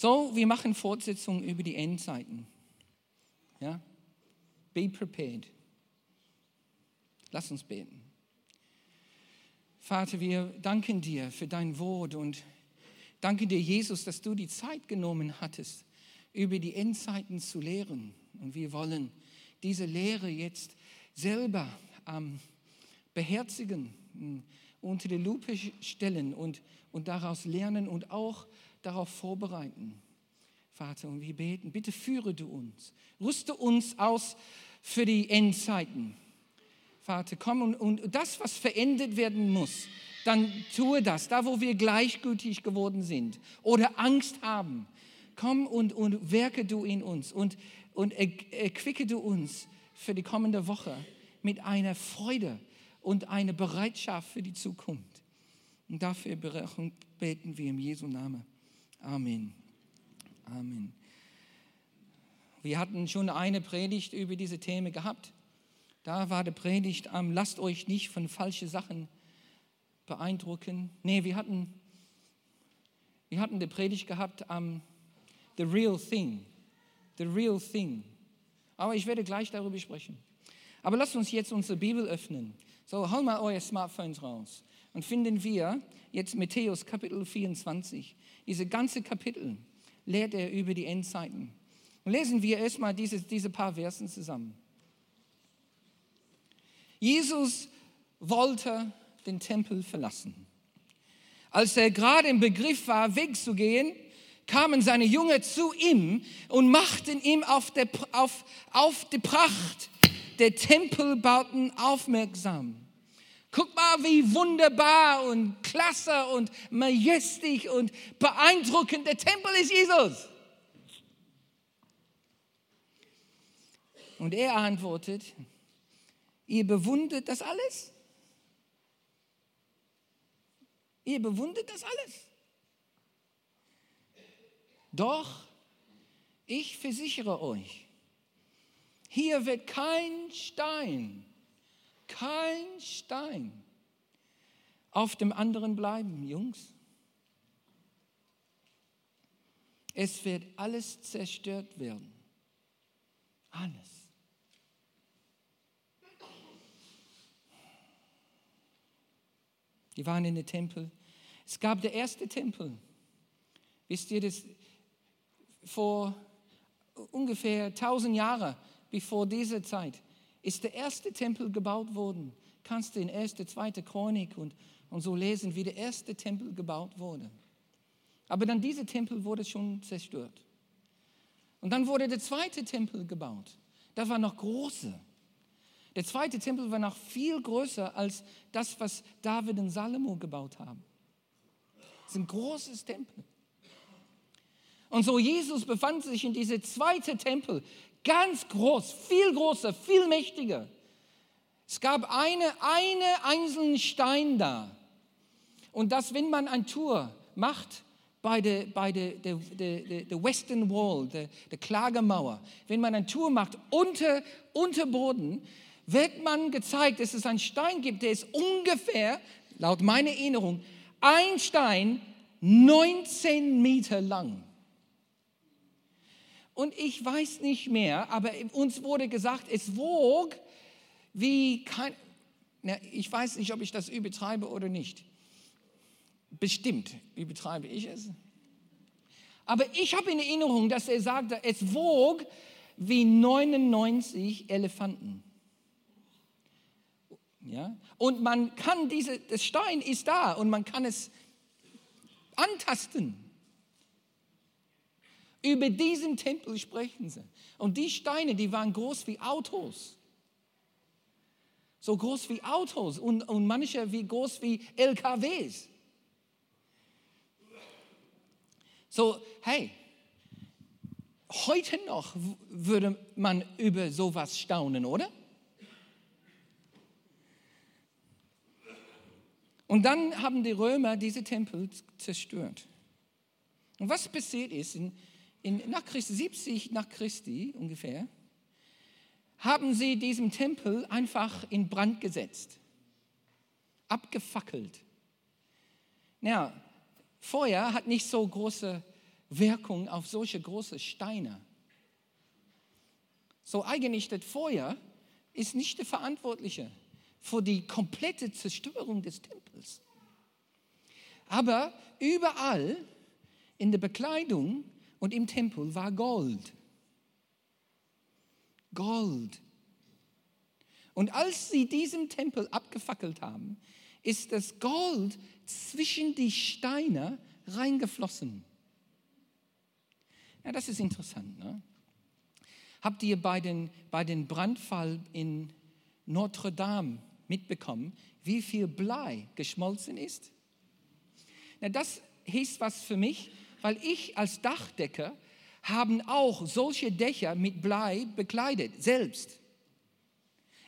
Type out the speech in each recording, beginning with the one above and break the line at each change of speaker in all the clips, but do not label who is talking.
So, wir machen Fortsetzungen über die Endzeiten. Ja? Be prepared. Lass uns beten. Vater, wir danken dir für dein Wort und danken dir, Jesus, dass du die Zeit genommen hattest, über die Endzeiten zu lehren. Und wir wollen diese Lehre jetzt selber ähm, beherzigen, hm, unter die Lupe stellen und, und daraus lernen und auch darauf vorbereiten. Vater, und wir beten, bitte führe du uns, rüste uns aus für die Endzeiten. Vater, komm und, und das, was verändert werden muss, dann tue das, da wo wir gleichgültig geworden sind oder Angst haben. Komm und, und werke du in uns und, und erquicke du uns für die kommende Woche mit einer Freude und einer Bereitschaft für die Zukunft. Und dafür beten wir im Jesu Namen. Amen. Amen. Wir hatten schon eine Predigt über diese Themen gehabt. Da war die Predigt am Lasst euch nicht von falschen Sachen beeindrucken. Nee, wir hatten, wir hatten die Predigt gehabt am The Real Thing. The Real Thing. Aber ich werde gleich darüber sprechen. Aber lasst uns jetzt unsere Bibel öffnen. So, hol mal eure Smartphones raus. Und finden wir jetzt Matthäus Kapitel 24. Diese ganze Kapitel lehrt er über die Endzeiten. Und lesen wir erstmal diese, diese paar Versen zusammen. Jesus wollte den Tempel verlassen. Als er gerade im Begriff war, wegzugehen, kamen seine Jünger zu ihm und machten ihm auf, der, auf, auf die Pracht der Tempelbauten aufmerksam. Guck mal, wie wunderbar und klasse und majestisch und beeindruckend der Tempel ist Jesus. Und er antwortet, Ihr bewundert das alles? Ihr bewundert das alles? Doch, ich versichere euch, hier wird kein Stein, kein Stein auf dem anderen bleiben, Jungs. Es wird alles zerstört werden. Alles. Die waren in den Tempel. Es gab der erste Tempel. Wisst ihr, das vor ungefähr 1000 Jahren, bevor dieser Zeit, ist der erste Tempel gebaut worden. Kannst du in 1., 2. Chronik und, und so lesen, wie der erste Tempel gebaut wurde. Aber dann dieser Tempel wurde schon zerstört. Und dann wurde der zweite Tempel gebaut. Da war noch große. Der zweite Tempel war noch viel größer als das, was David und Salomo gebaut haben. Es ist ein großes Tempel. Und so Jesus befand sich in diesem zweiten Tempel, ganz groß, viel größer, viel mächtiger. Es gab eine, eine einzelnen Stein da. Und dass, wenn man ein Tour macht bei der, bei der, der, der, der Western Wall, der, der Klagemauer, wenn man ein Tour macht unter, unter Boden, wird man gezeigt, dass es einen Stein gibt, der ist ungefähr, laut meiner Erinnerung, ein Stein 19 Meter lang. Und ich weiß nicht mehr, aber uns wurde gesagt, es wog wie kein, na, ich weiß nicht, ob ich das übertreibe oder nicht. Bestimmt übertreibe ich es. Aber ich habe in Erinnerung, dass er sagte, es wog wie 99 Elefanten. Ja? Und man kann diese, das Stein ist da und man kann es antasten. Über diesen Tempel sprechen sie. Und die Steine, die waren groß wie Autos. So groß wie Autos und, und manche wie groß wie LKWs. So, hey, heute noch würde man über sowas staunen, oder? Und dann haben die Römer diese Tempel zerstört. Und was passiert ist, in, in, nach Christi, 70 nach Christi ungefähr, haben sie diesen Tempel einfach in Brand gesetzt, abgefackelt. Ja, Feuer hat nicht so große Wirkung auf solche große Steine. So eigentlich das Feuer ist nicht der Verantwortliche für die komplette Zerstörung des Tempels. Aber überall in der Bekleidung und im Tempel war Gold. Gold. Und als sie diesen Tempel abgefackelt haben, ist das Gold zwischen die Steine reingeflossen. Ja, das ist interessant. Ne? Habt ihr bei den, bei den Brandfall in Notre Dame mitbekommen, wie viel Blei geschmolzen ist? Ja, das hieß was für mich, weil ich als Dachdecker haben auch solche Dächer mit Blei bekleidet, selbst.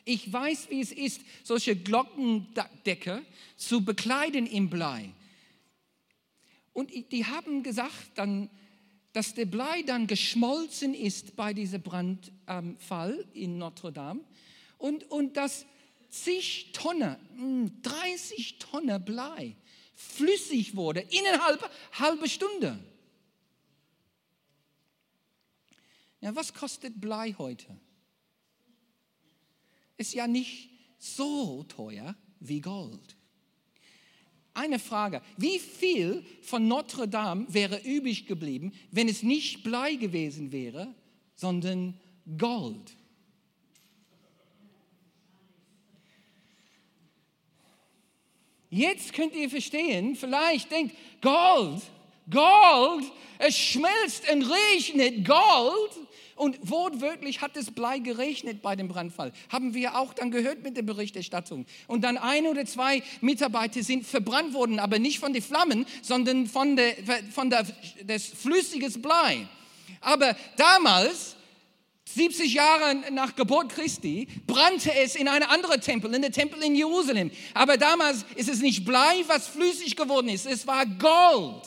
Ich weiß, wie es ist, solche Glockendecker zu bekleiden im Blei. Und die haben gesagt, dann, dass der Blei dann geschmolzen ist bei diesem Brandfall in Notre Dame und, und dass zig Tonnen, 30 hm, Tonnen Blei flüssig wurde innerhalb halbe Stunde. Ja, was kostet Blei heute? Ist ja nicht so teuer wie Gold. Eine Frage, wie viel von Notre Dame wäre übrig geblieben, wenn es nicht Blei gewesen wäre, sondern Gold? Jetzt könnt ihr verstehen, vielleicht denkt, Gold, Gold, es schmelzt und regnet Gold. Und wortwörtlich hat es Blei gerechnet bei dem Brandfall. Haben wir auch dann gehört mit der Berichterstattung. Und dann ein oder zwei Mitarbeiter sind verbrannt worden, aber nicht von den Flammen, sondern von, der, von der, des flüssiges Blei. Aber damals 70 Jahre nach Geburt Christi brannte es in einem anderen Tempel, in der Tempel in Jerusalem. Aber damals ist es nicht Blei, was flüssig geworden ist, es war Gold.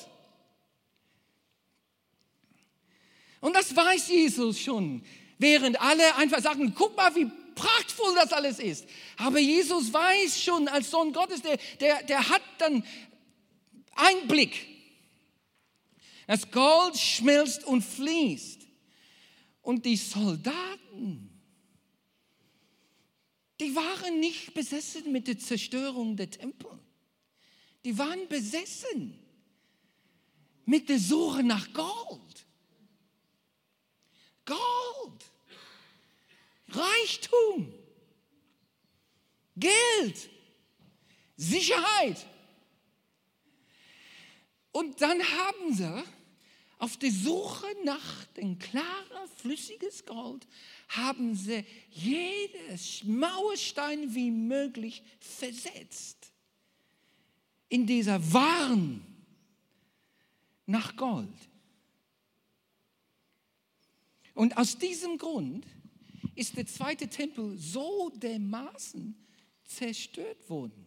Und das weiß Jesus schon, während alle einfach sagen, guck mal, wie prachtvoll das alles ist. Aber Jesus weiß schon als Sohn Gottes, der, der, der hat dann Einblick. Das Gold schmilzt und fließt. Und die Soldaten, die waren nicht besessen mit der Zerstörung der Tempel. Die waren besessen mit der Suche nach Gold. Gold, Reichtum, Geld, Sicherheit. Und dann haben sie auf der Suche nach dem klaren, flüssiges Gold, haben sie jedes Mauerstein wie möglich versetzt in dieser Warn nach Gold. Und aus diesem Grund ist der zweite Tempel so dermaßen zerstört worden.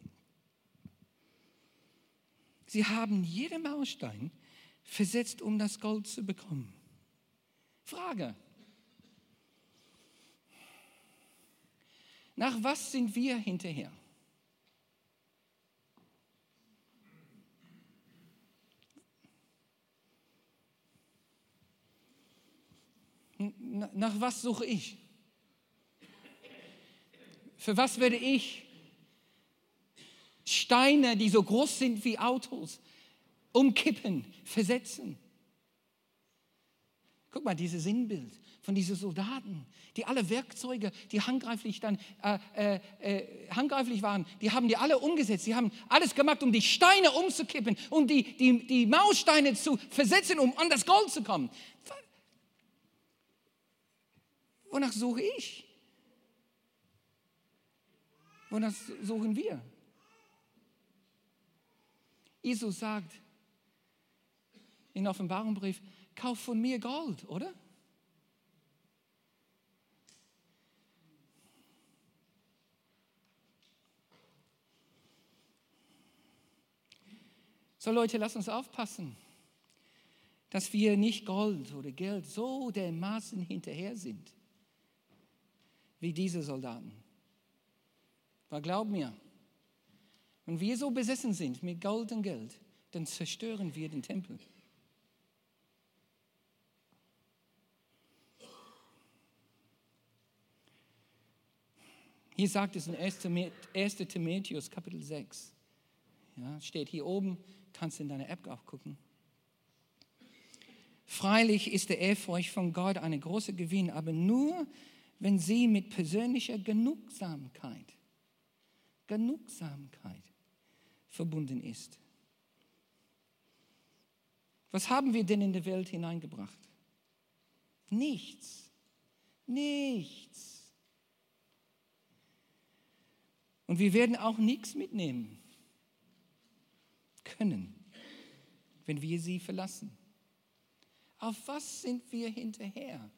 Sie haben jeden Mauerstein versetzt, um das Gold zu bekommen. Frage. Nach was sind wir hinterher? nach was suche ich? Für was werde ich Steine, die so groß sind wie Autos, umkippen, versetzen? Guck mal, dieses Sinnbild von diesen Soldaten, die alle Werkzeuge, die handgreiflich dann äh, äh, äh, handgreiflich waren, die haben die alle umgesetzt. Die haben alles gemacht, um die Steine umzukippen, um die, die, die Mausteine zu versetzen, um an das Gold zu kommen. Wonach suche ich? Wonach suchen wir? Jesus sagt in Offenbarungbrief, kauf von mir Gold, oder? So Leute, lasst uns aufpassen, dass wir nicht Gold oder Geld so dermaßen hinterher sind wie diese Soldaten. Aber glaub mir, wenn wir so besessen sind mit Gold und Geld, dann zerstören wir den Tempel. Hier sagt es in 1. Timotheus Kapitel 6. Ja, steht hier oben, kannst du in deiner App auch gucken. Freilich ist der Ehrfurcht von Gott eine große Gewinn, aber nur, wenn sie mit persönlicher Genugsamkeit, Genugsamkeit verbunden ist. Was haben wir denn in die Welt hineingebracht? Nichts. Nichts. Und wir werden auch nichts mitnehmen können, wenn wir sie verlassen. Auf was sind wir hinterher?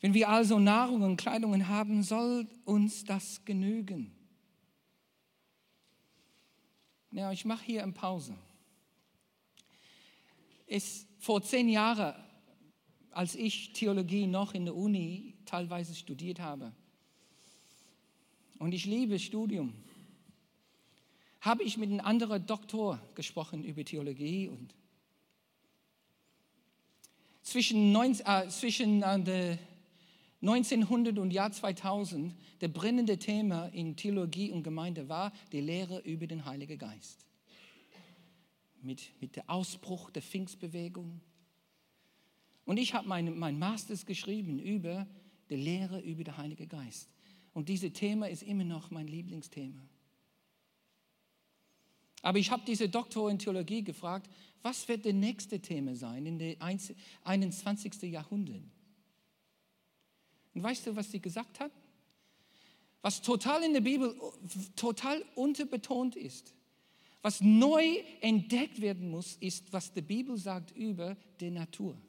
Wenn wir also Nahrung und Kleidung haben, soll uns das genügen. Ja, ich mache hier eine Pause. Es, vor zehn Jahren, als ich Theologie noch in der Uni teilweise studiert habe, und ich liebe Studium, habe ich mit einem anderen Doktor gesprochen über Theologie und zwischen, 19, äh, zwischen äh, 1900 und Jahr 2000 der brennende Thema in Theologie und Gemeinde war die Lehre über den Heiligen Geist. Mit, mit dem Ausbruch der Pfingstbewegung. Und ich habe mein, mein Masters geschrieben über die Lehre über den Heiligen Geist. Und dieses Thema ist immer noch mein Lieblingsthema. Aber ich habe diese Doktor in Theologie gefragt, was wird das nächste Thema sein in dem 21. Jahrhundert? Und weißt du, was sie gesagt hat? Was total in der Bibel total unterbetont ist, was neu entdeckt werden muss, ist, was die Bibel sagt über die Natur.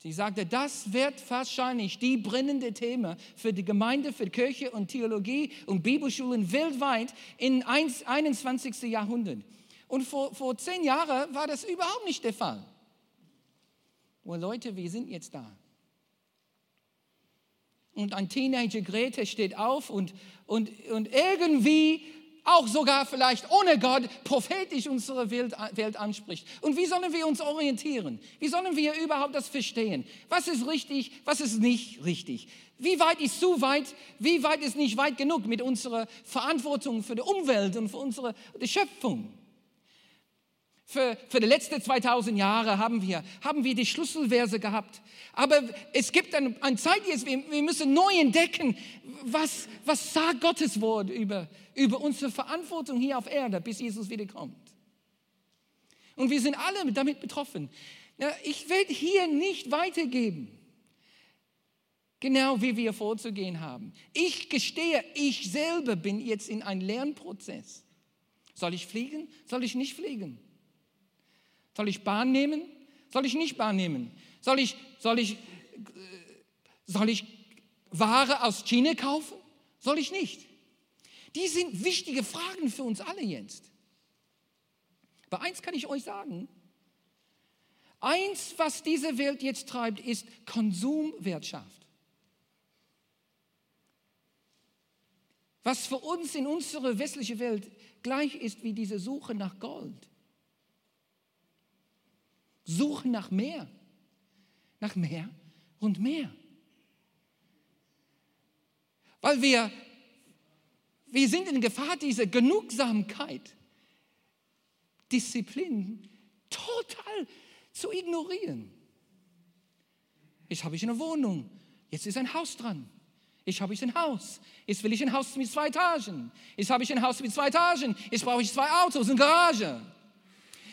Sie sagte, das wird wahrscheinlich die brennende Thema für die Gemeinde, für Kirche und Theologie und Bibelschulen weltweit im 21. Jahrhundert. Und vor, vor zehn Jahren war das überhaupt nicht der Fall. Oh Leute, wir sind jetzt da. Und ein Teenager Grete steht auf und, und, und irgendwie auch sogar vielleicht ohne Gott prophetisch unsere Welt, Welt anspricht. Und wie sollen wir uns orientieren? Wie sollen wir überhaupt das verstehen? Was ist richtig, was ist nicht richtig? Wie weit ist zu weit, wie weit ist nicht weit genug mit unserer Verantwortung für die Umwelt und für unsere Schöpfung? Für, für die letzten 2000 Jahre haben wir, haben wir die Schlüsselverse gehabt. Aber es gibt eine, eine Zeit jetzt, wir, wir müssen neu entdecken, was, was sagt Gottes Wort über, über unsere Verantwortung hier auf Erde, bis Jesus wiederkommt. Und wir sind alle damit betroffen. Ich werde hier nicht weitergeben, genau wie wir vorzugehen haben. Ich gestehe, ich selber bin jetzt in einem Lernprozess. Soll ich fliegen? Soll ich nicht fliegen? Soll ich Bahn nehmen? Soll ich nicht Bahn nehmen? Soll ich, soll ich, äh, soll ich Ware aus China kaufen? Soll ich nicht? Die sind wichtige Fragen für uns alle jetzt. Aber eins kann ich euch sagen. Eins, was diese Welt jetzt treibt, ist Konsumwirtschaft. Was für uns in unserer westlichen Welt gleich ist wie diese Suche nach Gold suchen nach mehr, nach mehr und mehr. Weil wir, wir sind in Gefahr, diese Genugsamkeit, Disziplin total zu ignorieren. Jetzt habe ich eine Wohnung, jetzt ist ein Haus dran. Jetzt habe ich ein Haus. Jetzt will ich ein Haus mit zwei Etagen. Jetzt habe ich ein Haus mit zwei Etagen. Jetzt brauche ich zwei Autos, eine Garage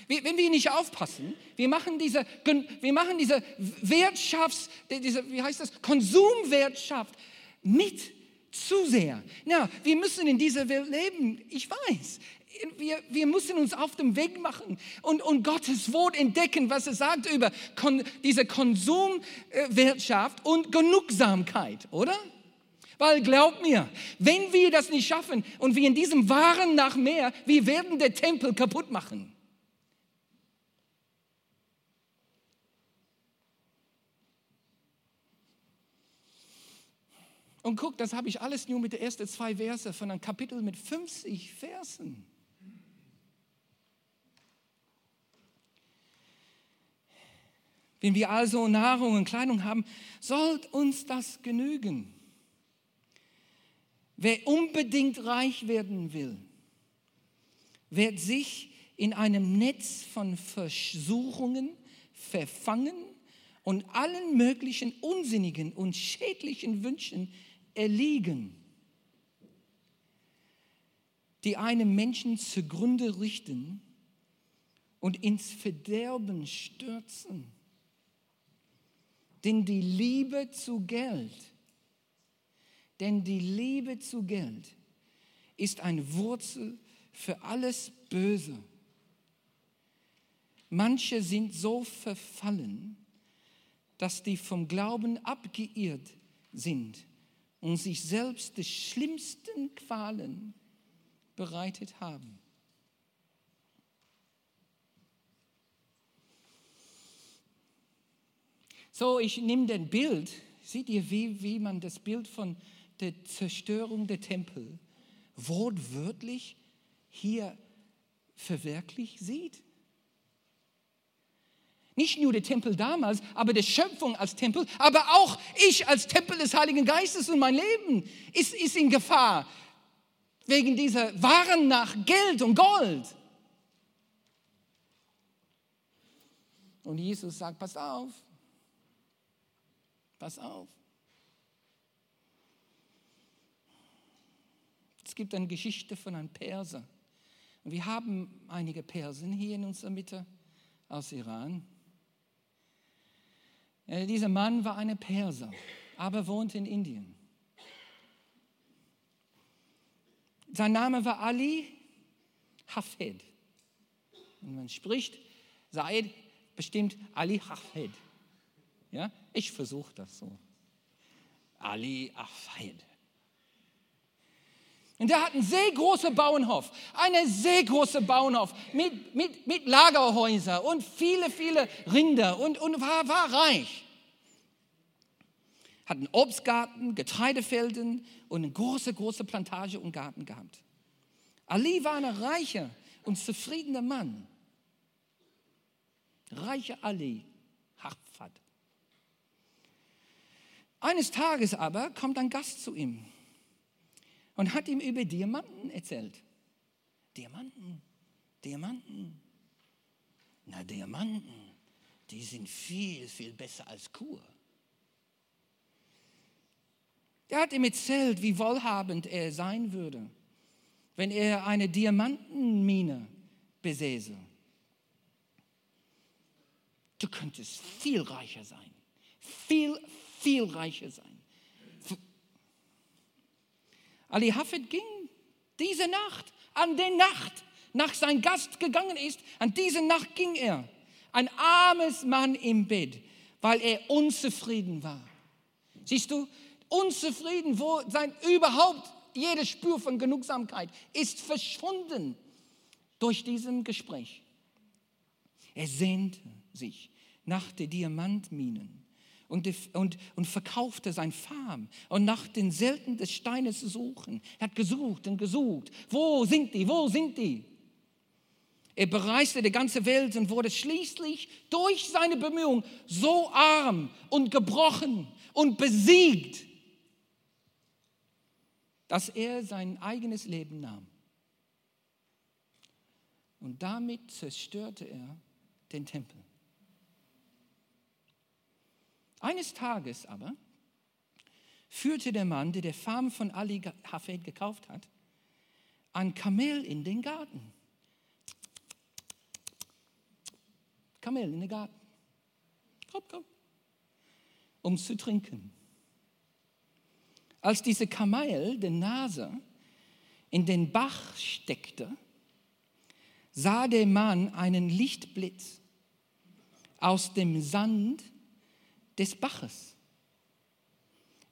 wenn wir nicht aufpassen, wir machen diese, wir machen diese Wirtschafts, diese, wie heißt das, Konsumwirtschaft mit zu sehr. Ja, wir müssen in dieser Welt leben, ich weiß. Wir, wir müssen uns auf dem Weg machen und, und Gottes Wort entdecken, was es sagt über kon, diese Konsumwirtschaft und Genugsamkeit, oder? Weil glaub mir, wenn wir das nicht schaffen und wir in diesem Waren nach mehr, wir werden den Tempel kaputt machen. Und guck, das habe ich alles nur mit den ersten zwei Verse von einem Kapitel mit 50 Versen. Wenn wir also Nahrung und Kleidung haben, soll uns das genügen. Wer unbedingt reich werden will, wird sich in einem Netz von Versuchungen verfangen und allen möglichen unsinnigen und schädlichen Wünschen erliegen, die einem Menschen zugrunde richten und ins Verderben stürzen. Denn die Liebe zu Geld, denn die Liebe zu Geld ist eine Wurzel für alles Böse. Manche sind so verfallen, dass die vom Glauben abgeirrt sind und sich selbst die schlimmsten Qualen bereitet haben. So, ich nehme den Bild. Seht ihr, wie, wie man das Bild von der Zerstörung der Tempel wortwörtlich hier verwirklicht sieht? Nicht nur der Tempel damals, aber die Schöpfung als Tempel, aber auch ich als Tempel des Heiligen Geistes und mein Leben ist, ist in Gefahr wegen dieser Waren nach Geld und Gold. Und Jesus sagt, pass auf, pass auf. Es gibt eine Geschichte von einem Perser. Und wir haben einige Persen hier in unserer Mitte aus Iran. Äh, dieser Mann war ein Perser, aber wohnte in Indien. Sein Name war Ali Hafed. Und man spricht, Said bestimmt Ali Hafed. Ja, ich versuche das so. Ali Hafed. Und der hat einen sehr großen Bauernhof, einen sehr großen Bauernhof mit, mit, mit Lagerhäusern und viele, viele Rinder und, und war, war reich. Hat einen Obstgarten, Getreidefelden und eine große, große Plantage und Garten gehabt. Ali war ein reicher und zufriedener Mann. Reicher Ali, Hafad. Eines Tages aber kommt ein Gast zu ihm und hat ihm über Diamanten erzählt. Diamanten, Diamanten. Na, Diamanten, die sind viel, viel besser als Kur. Er hat ihm erzählt, wie wohlhabend er sein würde, wenn er eine Diamantenmine besäße. Du könntest viel reicher sein, viel, viel reicher sein. Ali Hafid ging diese Nacht, an der Nacht, nach sein Gast gegangen ist, an diese Nacht ging er, ein armes Mann im Bett, weil er unzufrieden war. Siehst du, unzufrieden, wo sein überhaupt jede Spur von Genugsamkeit ist verschwunden durch diesem Gespräch. Er sehnte sich nach den Diamantminen und, und, und verkaufte sein Farm und nach den Selten des Steines zu suchen. Er hat gesucht und gesucht. Wo sind die? Wo sind die? Er bereiste die ganze Welt und wurde schließlich durch seine Bemühungen so arm und gebrochen und besiegt, dass er sein eigenes Leben nahm. Und damit zerstörte er den Tempel. Eines Tages aber führte der Mann, der die Farm von Ali Hafed gekauft hat, ein Kamel in den Garten. Kamel in den Garten. Komm, komm. Um zu trinken. Als diese Kamel, die Nase, in den Bach steckte, sah der Mann einen Lichtblitz aus dem Sand des Baches.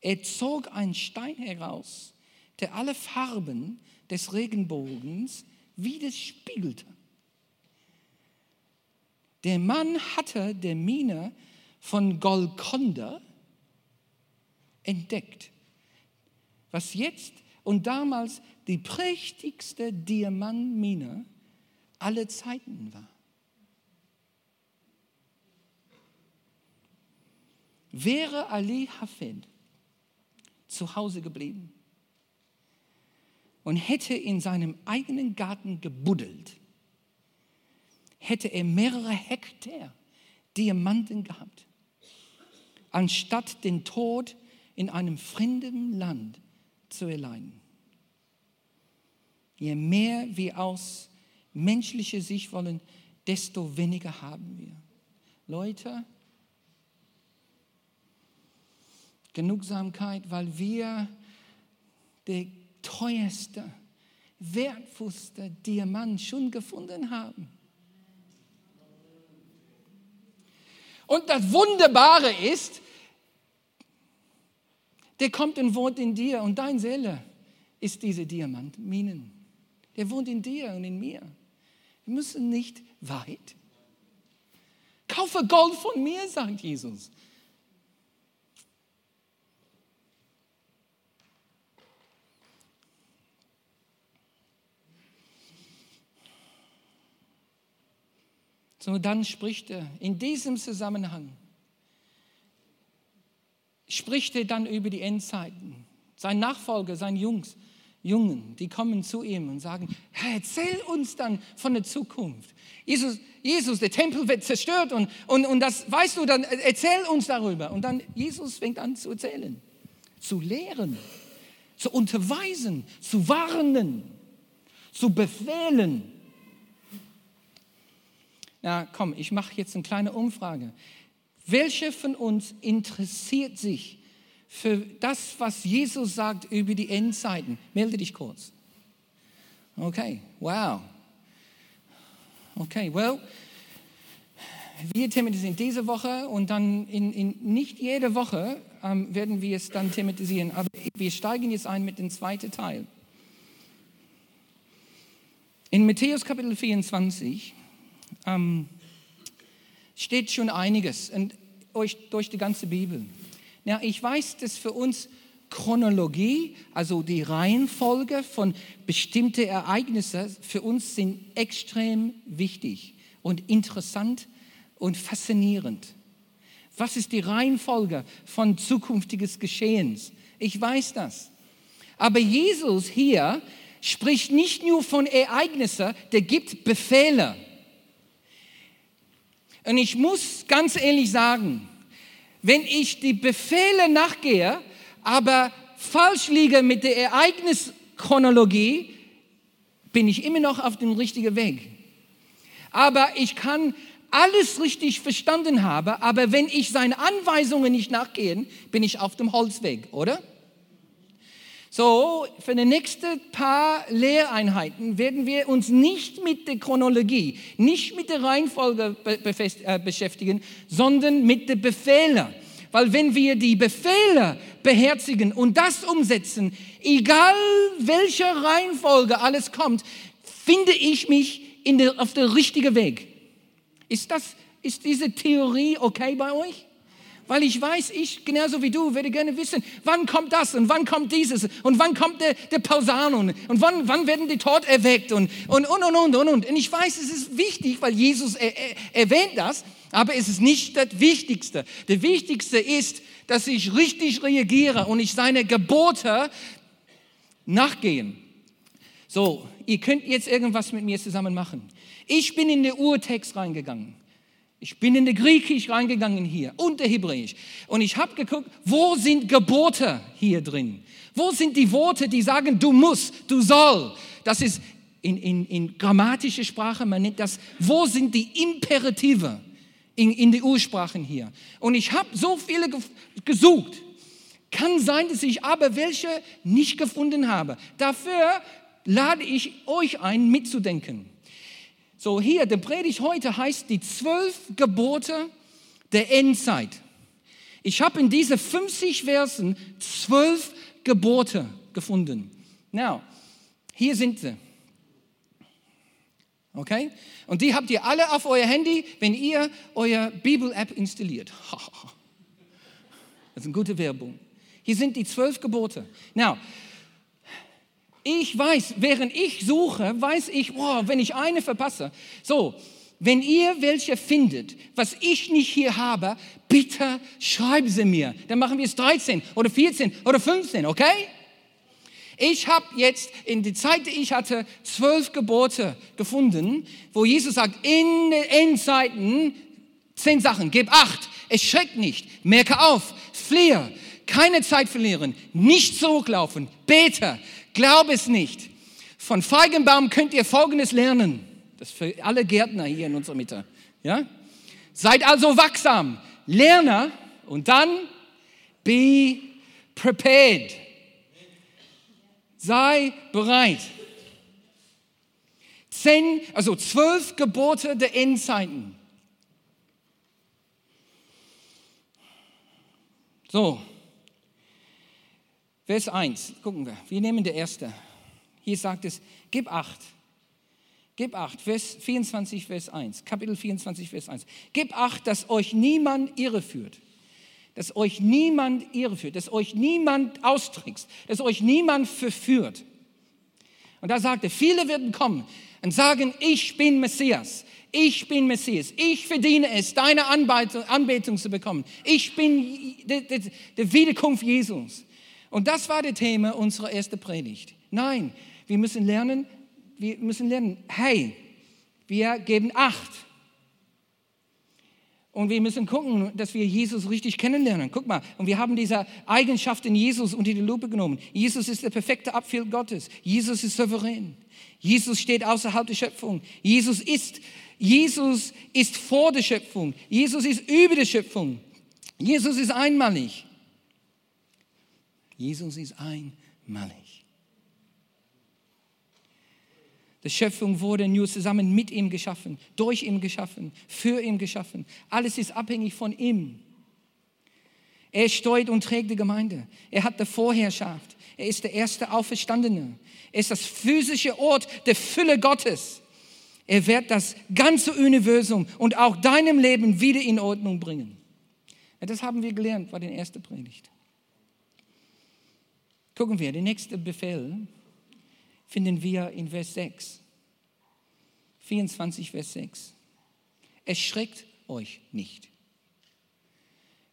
Er zog einen Stein heraus, der alle Farben des Regenbogens widerspiegelte. Der Mann hatte der Mine von Golconda entdeckt was jetzt und damals die prächtigste Diamantmine aller Zeiten war. Wäre Ali Hafed zu Hause geblieben und hätte in seinem eigenen Garten gebuddelt, hätte er mehrere Hektar Diamanten gehabt, anstatt den Tod in einem fremden Land zu erleiden. Je mehr wir aus menschlicher Sicht wollen, desto weniger haben wir. Leute, Genugsamkeit, weil wir der teuerste, wertvollste Diamant schon gefunden haben. Und das Wunderbare ist, der kommt und wohnt in dir und dein Seele ist diese Diamantminen. Der wohnt in dir und in mir. Wir müssen nicht weit. Kaufe Gold von mir, sagt Jesus. So, dann spricht er in diesem Zusammenhang, spricht er dann über die Endzeiten. Sein Nachfolger, sein Jungs, Jungen, die kommen zu ihm und sagen, Herr, erzähl uns dann von der Zukunft. Jesus, Jesus, der Tempel wird zerstört und, und, und das weißt du, dann erzähl uns darüber. Und dann Jesus fängt an zu erzählen, zu lehren, zu unterweisen, zu warnen, zu befehlen. Na komm, ich mache jetzt eine kleine Umfrage. Welche von uns interessiert sich für das, was Jesus sagt über die Endzeiten. Melde dich kurz. Okay, wow. Okay, well, wir thematisieren diese Woche und dann in, in nicht jede Woche ähm, werden wir es dann thematisieren, aber wir steigen jetzt ein mit dem zweiten Teil. In Matthäus Kapitel 24 ähm, steht schon einiges und euch durch die ganze Bibel. Ja, ich weiß, dass für uns Chronologie, also die Reihenfolge von bestimmten Ereignissen, für uns sind extrem wichtig und interessant und faszinierend. Was ist die Reihenfolge von zukünftiges Geschehens? Ich weiß das. Aber Jesus hier spricht nicht nur von Ereignissen, der gibt Befehle. Und ich muss ganz ehrlich sagen, wenn ich die Befehle nachgehe, aber falsch liege mit der Ereignischronologie, bin ich immer noch auf dem richtigen Weg. Aber ich kann alles richtig verstanden haben, aber wenn ich seine Anweisungen nicht nachgehe, bin ich auf dem Holzweg, oder? So, für die nächsten paar Lehreinheiten werden wir uns nicht mit der Chronologie, nicht mit der Reihenfolge äh, beschäftigen, sondern mit den Befehlen. Weil wenn wir die Befehle beherzigen und das umsetzen, egal welche Reihenfolge alles kommt, finde ich mich der, auf der richtigen Weg. Ist, das, ist diese Theorie okay bei euch? Weil ich weiß, ich genauso wie du werde gerne wissen, wann kommt das und wann kommt dieses und wann kommt der, der Pausan und, und wann, wann werden die Tod erweckt und, und, und, und, und, und, und. Und ich weiß, es ist wichtig, weil Jesus er, er, erwähnt das, aber es ist nicht das Wichtigste. Das Wichtigste ist, dass ich richtig reagiere und ich seine Gebote nachgehen. So, ihr könnt jetzt irgendwas mit mir zusammen machen. Ich bin in den Urtext reingegangen. Ich bin in der Griechisch reingegangen hier und der Hebräisch. Und ich habe geguckt, wo sind Gebote hier drin? Wo sind die Worte, die sagen, du musst, du soll? Das ist in, in, in grammatischer Sprache, man nennt das, wo sind die Imperative in, in die Ursprachen hier? Und ich habe so viele gesucht. Kann sein, dass ich aber welche nicht gefunden habe. Dafür lade ich euch ein, mitzudenken. So hier, der Predigt heute heißt die zwölf Gebote der Endzeit. Ich habe in diese 50 Versen zwölf Gebote gefunden. Now, hier sind sie. Okay? Und die habt ihr alle auf euer Handy, wenn ihr euer Bibel-App installiert. Das ist eine gute Werbung. Hier sind die zwölf Gebote. Now, ich weiß, während ich suche, weiß ich, wow, wenn ich eine verpasse. So, wenn ihr welche findet, was ich nicht hier habe, bitte schreiben sie mir. Dann machen wir es 13 oder 14 oder 15, okay? Ich habe jetzt in der Zeit, die ich hatte, zwölf Gebote gefunden, wo Jesus sagt, in den Endzeiten zehn Sachen. Gib acht, erschreck nicht, merke auf, fliehe, keine Zeit verlieren, nicht zurücklaufen, bete, glaub es nicht. Von Feigenbaum könnt ihr Folgendes lernen. Das ist für alle Gärtner hier in unserer Mitte. Ja? Seid also wachsam, lerne und dann be prepared. Sei bereit. Zehn, also zwölf Gebote der Endzeiten. So, Vers 1, gucken wir. Wir nehmen der erste. Hier sagt es, gib acht. Gib acht, Vers 24, Vers 1, Kapitel 24, Vers 1. Gib acht, dass euch niemand irreführt. Dass euch niemand irreführt, dass euch niemand austrickst, dass euch niemand verführt. Und da sagte, viele werden kommen und sagen, ich bin Messias, ich bin Messias, ich verdiene es, deine Anbetung, Anbetung zu bekommen. Ich bin der Wiederkunft Jesus. Und das war das Thema unserer ersten Predigt. Nein, wir müssen lernen, wir müssen lernen, hey, wir geben Acht. Und wir müssen gucken, dass wir Jesus richtig kennenlernen. Guck mal, und wir haben diese Eigenschaft in Jesus unter die Lupe genommen. Jesus ist der perfekte Abbild Gottes. Jesus ist souverän. Jesus steht außerhalb der Schöpfung. Jesus ist, Jesus ist vor der Schöpfung. Jesus ist über der Schöpfung. Jesus ist einmalig. Jesus ist einmalig. Die Schöpfung wurde nur zusammen mit ihm geschaffen, durch ihn geschaffen, für ihn geschaffen. Alles ist abhängig von ihm. Er steuert und trägt die Gemeinde. Er hat die Vorherrschaft. Er ist der erste Auferstandene. Er ist das physische Ort der Fülle Gottes. Er wird das ganze Universum und auch deinem Leben wieder in Ordnung bringen. Das haben wir gelernt bei der ersten Predigt. Gucken wir, der nächste Befehl finden wir in Vers 6. 24, Vers 6. Erschreckt euch nicht.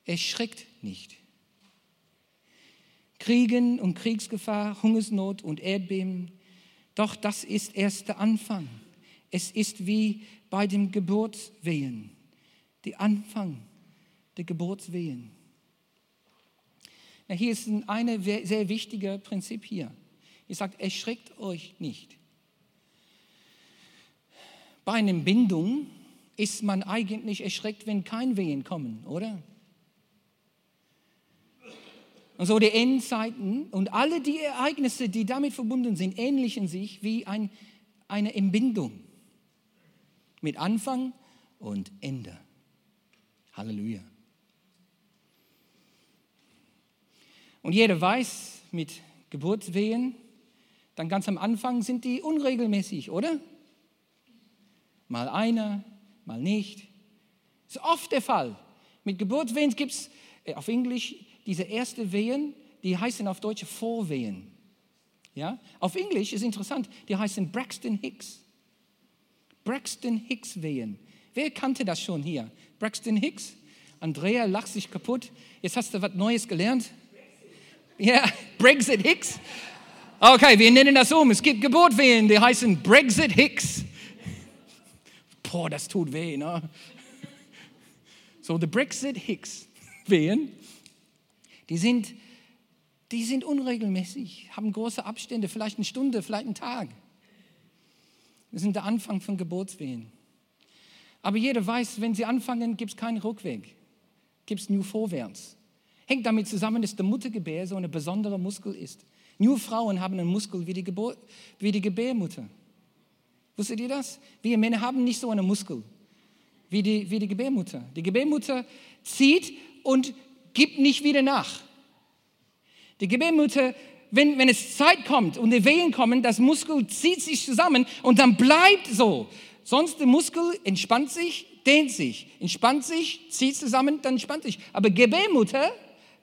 Erschreckt nicht. Kriegen und Kriegsgefahr, Hungersnot und Erdbeben, doch das ist erst der Anfang. Es ist wie bei dem Geburtswehen, der Anfang der Geburtswehen. Hier ist ein sehr wichtiges Prinzip hier. Ich sage, erschreckt euch nicht. Bei einer Bindung ist man eigentlich erschreckt, wenn kein Wehen kommen, oder? Und so die Endzeiten und alle die Ereignisse, die damit verbunden sind, ähnlichen sich wie ein, eine Entbindung mit Anfang und Ende. Halleluja. Und jeder weiß, mit Geburtswehen dann ganz am Anfang sind die unregelmäßig, oder? Mal einer, mal nicht. Das ist oft der Fall. Mit Geburtswehen gibt es äh, auf Englisch diese erste Wehen, die heißen auf Deutsch Vorwehen. Ja? Auf Englisch ist interessant, die heißen Braxton Hicks. Braxton Hicks Wehen. Wer kannte das schon hier? Braxton Hicks? Andrea lacht sich kaputt. Jetzt hast du was Neues gelernt. Ja, Brexit Hicks. Okay, wir nennen das um. Es gibt Geburtwehen, die heißen Brexit Hicks. Boah, das tut weh, ne? So, die Brexit Hicks Wehen, die sind, die sind unregelmäßig, haben große Abstände, vielleicht eine Stunde, vielleicht einen Tag. Das sind der Anfang von Geburtswehen. Aber jeder weiß, wenn sie anfangen, gibt es keinen Rückweg, gibt es nur vorwärts. Hängt damit zusammen, dass der Muttergebär so eine besondere Muskel ist. Nur Frauen haben einen Muskel wie die, Gebur wie die Gebärmutter. Wusstet ihr das? Wir Männer haben nicht so einen Muskel wie die, wie die Gebärmutter. Die Gebärmutter zieht und gibt nicht wieder nach. Die Gebärmutter, wenn, wenn es Zeit kommt und die Wehen kommen, das Muskel zieht sich zusammen und dann bleibt so. Sonst der Muskel entspannt sich, dehnt sich, entspannt sich, zieht zusammen, dann entspannt sich. Aber Gebärmutter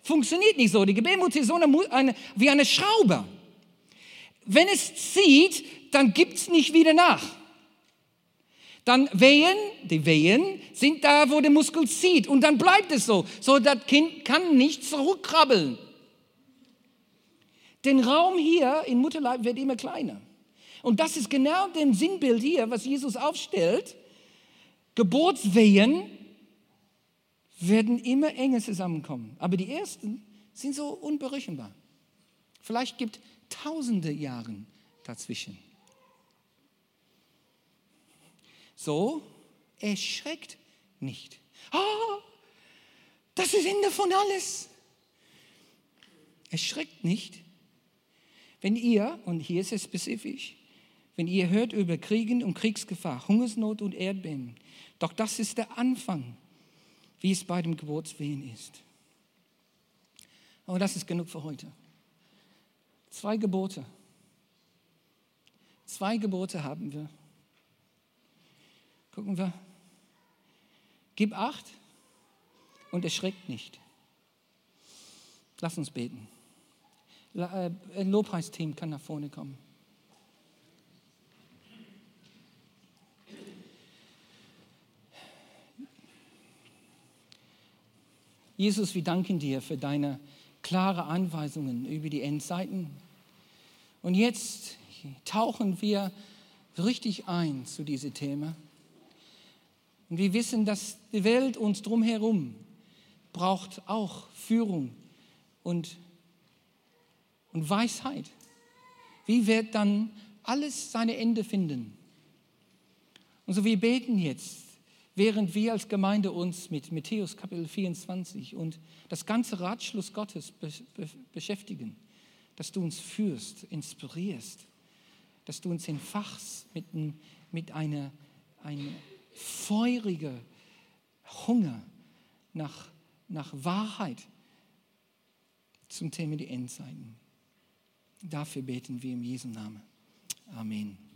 Funktioniert nicht so. Die Gebärmutter ist so eine, eine, wie eine Schraube. Wenn es zieht, dann gibt es nicht wieder nach. Dann Wehen, die Wehen sind da, wo der Muskel zieht und dann bleibt es so. So, das Kind kann nicht zurückkrabbeln. Den Raum hier im Mutterleib wird immer kleiner. Und das ist genau dem Sinnbild hier, was Jesus aufstellt. Geburtswehen werden immer enger zusammenkommen. Aber die ersten sind so unberechenbar. Vielleicht gibt tausende Jahre dazwischen. So erschreckt nicht. Oh, das ist Ende von alles. Erschreckt nicht, wenn ihr, und hier ist es spezifisch, wenn ihr hört über Kriegen und Kriegsgefahr, Hungersnot und Erdbeben. Doch das ist der Anfang, wie es bei dem Geburtswehen ist. Aber das ist genug für heute. Zwei Gebote. Zwei Gebote haben wir. Gucken wir. Gib acht und erschreckt nicht. Lass uns beten. Äh, ein Lobpreisteam kann nach vorne kommen. Jesus, wir danken dir für deine klare Anweisungen über die Endzeiten. Und jetzt tauchen wir richtig ein zu diesem Thema. Und wir wissen, dass die Welt uns drumherum braucht auch Führung und, und Weisheit. Wie wird dann alles seine Ende finden? Und so wir beten jetzt während wir als Gemeinde uns mit Matthäus Kapitel 24 und das ganze Ratschluss Gottes be be beschäftigen, dass du uns führst, inspirierst, dass du uns entfachst mit, mit einer, einer feurigen Hunger nach, nach Wahrheit zum Thema die Endzeiten. Dafür beten wir im Jesu Namen. Amen.